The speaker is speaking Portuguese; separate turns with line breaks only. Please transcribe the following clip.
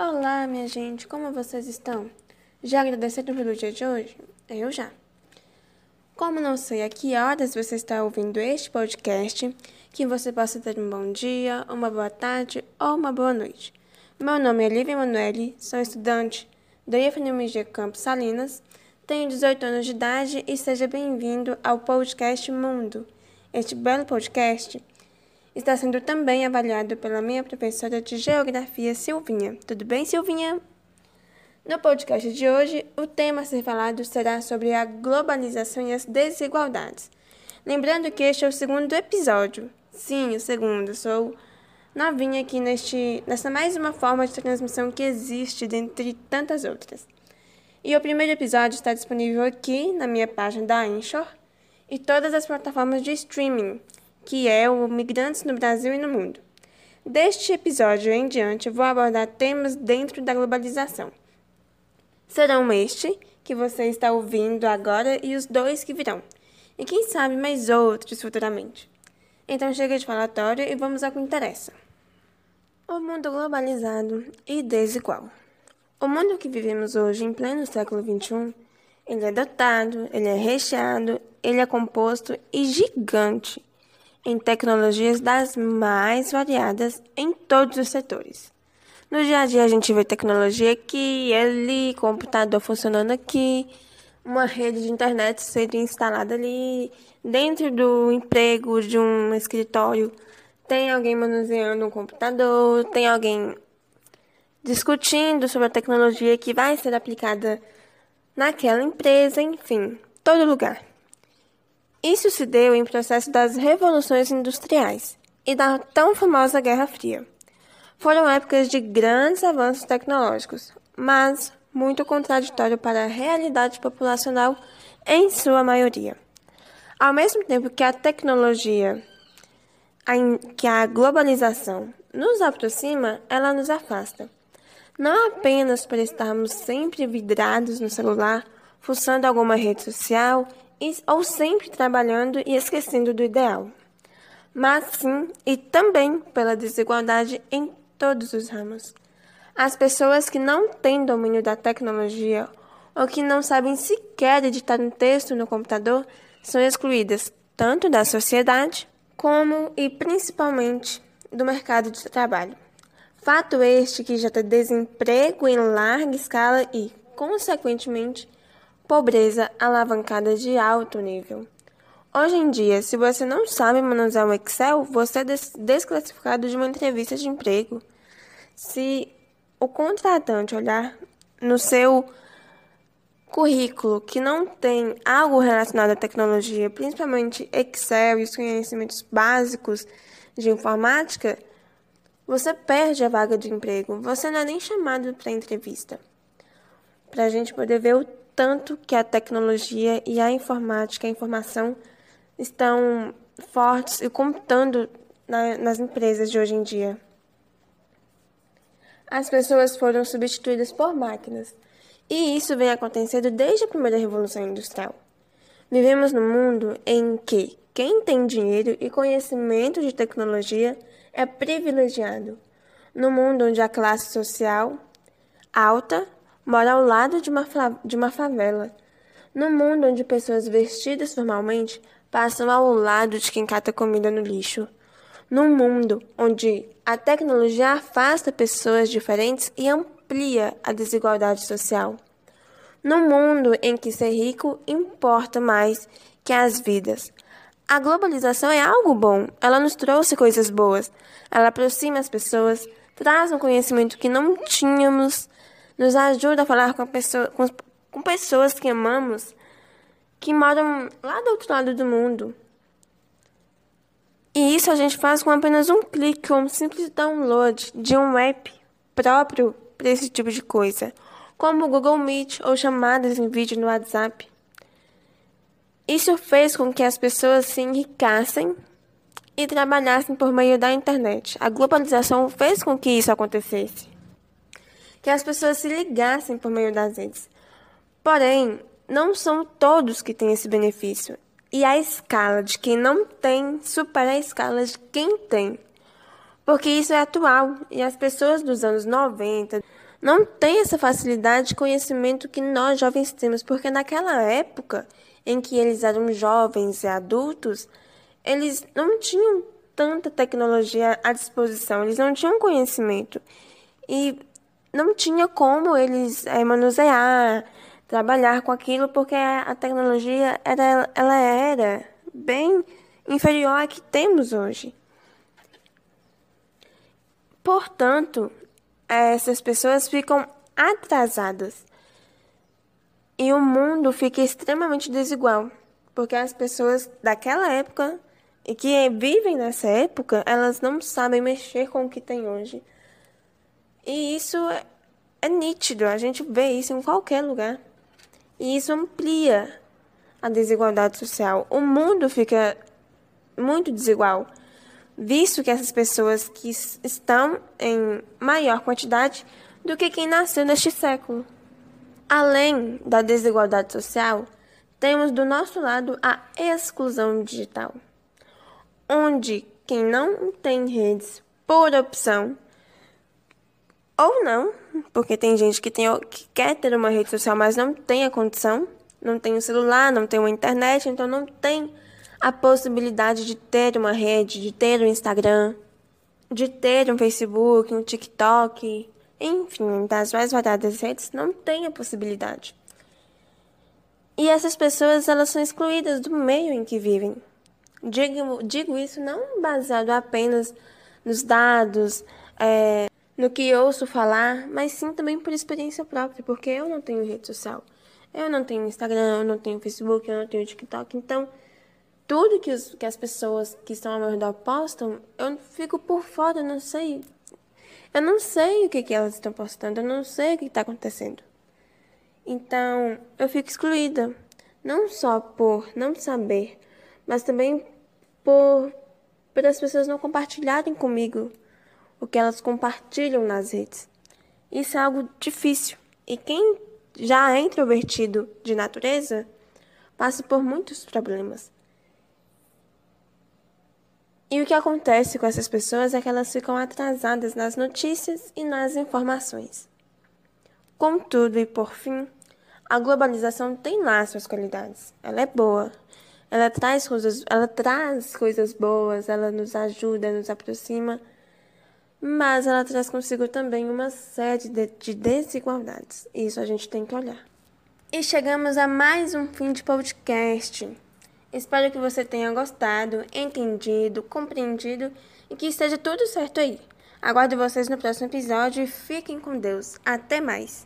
Olá, minha gente, como vocês estão? Já agradeceram pelo dia de hoje? Eu já. Como não sei a que horas você está ouvindo este podcast, que você possa ter um bom dia, uma boa tarde ou uma boa noite. Meu nome é Lívia Emanuele, sou estudante do IFNMG Campos Salinas, tenho 18 anos de idade e seja bem-vindo ao podcast Mundo. Este belo podcast está sendo também avaliado pela minha professora de Geografia, Silvinha. Tudo bem, Silvinha? No podcast de hoje, o tema a ser falado será sobre a globalização e as desigualdades. Lembrando que este é o segundo episódio. Sim, o segundo. Sou novinha aqui neste, nessa mais uma forma de transmissão que existe dentre tantas outras. E o primeiro episódio está disponível aqui na minha página da Anchor e todas as plataformas de streaming que é o Migrantes no Brasil e no Mundo. Deste episódio em diante, vou abordar temas dentro da globalização. Serão este que você está ouvindo agora e os dois que virão, e quem sabe mais outros futuramente. Então chega de falatório e vamos ao que interessa. O mundo globalizado e desigual. O mundo que vivemos hoje, em pleno século XXI, ele é dotado, ele é recheado, ele é composto e gigante em tecnologias das mais variadas em todos os setores. No dia a dia a gente vê tecnologia aqui, ali, computador funcionando aqui, uma rede de internet sendo instalada ali, dentro do emprego de um escritório tem alguém manuseando um computador, tem alguém discutindo sobre a tecnologia que vai ser aplicada naquela empresa, enfim, todo lugar. Isso se deu em processo das revoluções industriais e da tão famosa Guerra Fria. Foram épocas de grandes avanços tecnológicos, mas muito contraditório para a realidade populacional em sua maioria. Ao mesmo tempo que a tecnologia, que a globalização nos aproxima, ela nos afasta. Não apenas por estarmos sempre vidrados no celular, fuçando alguma rede social ou sempre trabalhando e esquecendo do ideal, mas sim e também pela desigualdade em todos os ramos. As pessoas que não têm domínio da tecnologia ou que não sabem sequer editar um texto no computador são excluídas tanto da sociedade como e principalmente do mercado de trabalho. Fato este que já tem desemprego em larga escala e, consequentemente, pobreza alavancada de alto nível. Hoje em dia, se você não sabe manusear um Excel, você é des desclassificado de uma entrevista de emprego. Se o contratante olhar no seu currículo que não tem algo relacionado à tecnologia, principalmente Excel e os conhecimentos básicos de informática, você perde a vaga de emprego. Você não é nem chamado para entrevista. Para a gente poder ver o tanto que a tecnologia e a informática, a informação, estão fortes e computando na, nas empresas de hoje em dia. As pessoas foram substituídas por máquinas, e isso vem acontecendo desde a primeira revolução industrial. Vivemos num mundo em que quem tem dinheiro e conhecimento de tecnologia é privilegiado. No mundo onde a classe social alta mora ao lado de uma, de uma favela. No mundo onde pessoas vestidas formalmente passam ao lado de quem cata comida no lixo. Num mundo onde a tecnologia afasta pessoas diferentes e amplia a desigualdade social. Num mundo em que ser rico importa mais que as vidas. A globalização é algo bom, ela nos trouxe coisas boas. Ela aproxima as pessoas, traz um conhecimento que não tínhamos nos ajuda a falar com, pessoa, com, com pessoas que amamos, que moram lá do outro lado do mundo. E isso a gente faz com apenas um clique ou um simples download de um app próprio para esse tipo de coisa, como o Google Meet ou chamadas em vídeo no WhatsApp. Isso fez com que as pessoas se enriquecessem e trabalhassem por meio da internet. A globalização fez com que isso acontecesse que as pessoas se ligassem por meio das redes. Porém, não são todos que têm esse benefício. E a escala de quem não tem supera a escala de quem tem. Porque isso é atual e as pessoas dos anos 90 não têm essa facilidade de conhecimento que nós jovens temos, porque naquela época em que eles eram jovens e adultos, eles não tinham tanta tecnologia à disposição, eles não tinham conhecimento e não tinha como eles é, manusear, trabalhar com aquilo, porque a tecnologia era, ela era bem inferior à que temos hoje. Portanto, essas pessoas ficam atrasadas e o mundo fica extremamente desigual, porque as pessoas daquela época e que vivem nessa época, elas não sabem mexer com o que tem hoje. E isso é, é nítido, a gente vê isso em qualquer lugar. E isso amplia a desigualdade social. O mundo fica muito desigual, visto que essas pessoas que estão em maior quantidade do que quem nasceu neste século. Além da desigualdade social, temos do nosso lado a exclusão digital, onde quem não tem redes por opção ou não, porque tem gente que, tem, que quer ter uma rede social, mas não tem a condição, não tem um celular, não tem uma internet, então não tem a possibilidade de ter uma rede, de ter um Instagram, de ter um Facebook, um TikTok, enfim, das mais variadas redes, não tem a possibilidade. E essas pessoas, elas são excluídas do meio em que vivem. Digo, digo isso não baseado apenas nos dados, é, no que ouço falar, mas sim também por experiência própria, porque eu não tenho rede social. Eu não tenho Instagram, eu não tenho Facebook, eu não tenho TikTok. Então, tudo que, os, que as pessoas que estão ao meu redor postam, eu fico por fora, eu não sei eu não sei o que, que elas estão postando, eu não sei o que está acontecendo. Então, eu fico excluída. Não só por não saber, mas também por, por as pessoas não compartilharem comigo o que elas compartilham nas redes. Isso é algo difícil. E quem já é introvertido de natureza passa por muitos problemas. E o que acontece com essas pessoas é que elas ficam atrasadas nas notícias e nas informações. Contudo, e por fim, a globalização tem lá suas qualidades. Ela é boa. Ela traz coisas, ela traz coisas boas, ela nos ajuda, nos aproxima, mas ela traz consigo também uma série de, de desigualdades. Isso a gente tem que olhar. E chegamos a mais um fim de podcast. Espero que você tenha gostado, entendido, compreendido e que esteja tudo certo aí. Aguardo vocês no próximo episódio e fiquem com Deus. Até mais!